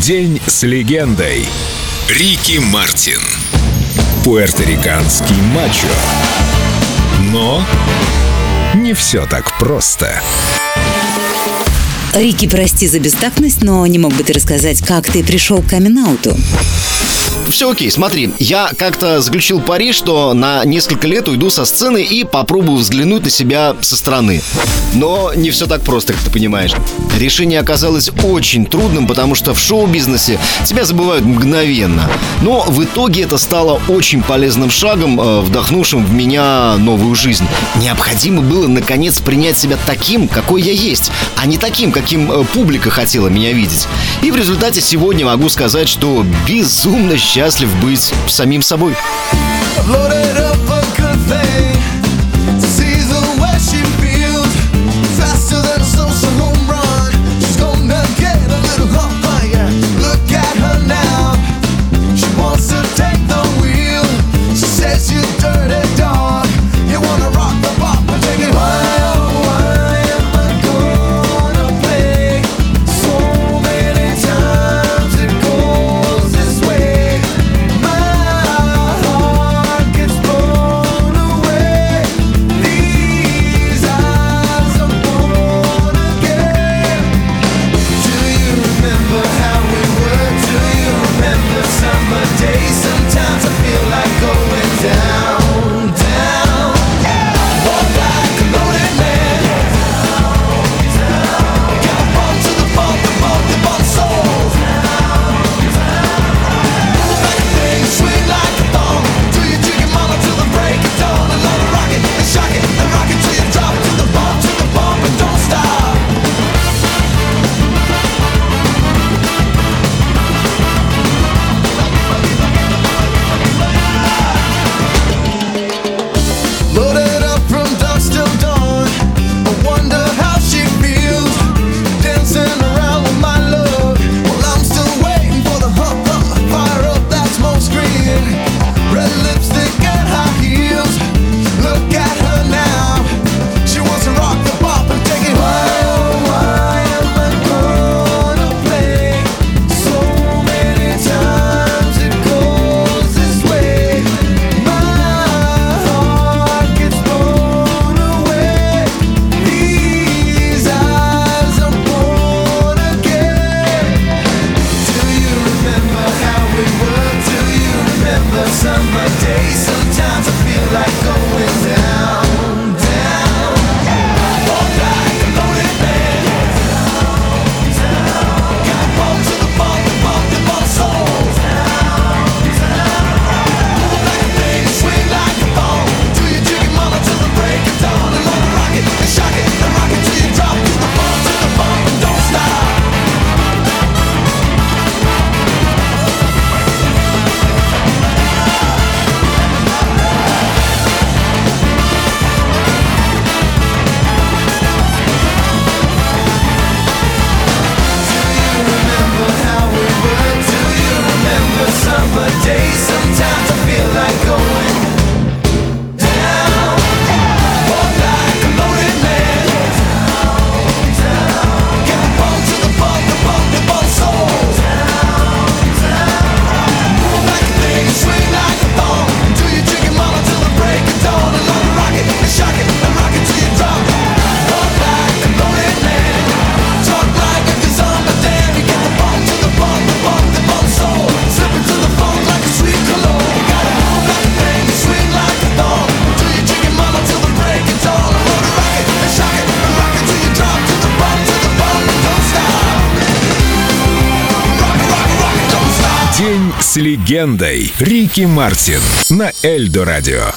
День с легендой. Рики Мартин. Пуэрториканский мачо. Но не все так просто. Рики, прости за бестактность, но не мог бы ты рассказать, как ты пришел к камин-ауту? Все окей, смотри, я как-то заключил пари, что на несколько лет уйду со сцены и попробую взглянуть на себя со стороны. Но не все так просто, как ты понимаешь. Решение оказалось очень трудным, потому что в шоу-бизнесе тебя забывают мгновенно. Но в итоге это стало очень полезным шагом, э, вдохнувшим в меня новую жизнь. Необходимо было, наконец, принять себя таким, какой я есть, а не таким, каким э, публика хотела меня видеть. И в результате сегодня могу сказать, что безумно счастлив быть самим собой. День с легендой. Рики Мартин на Эльдо радио.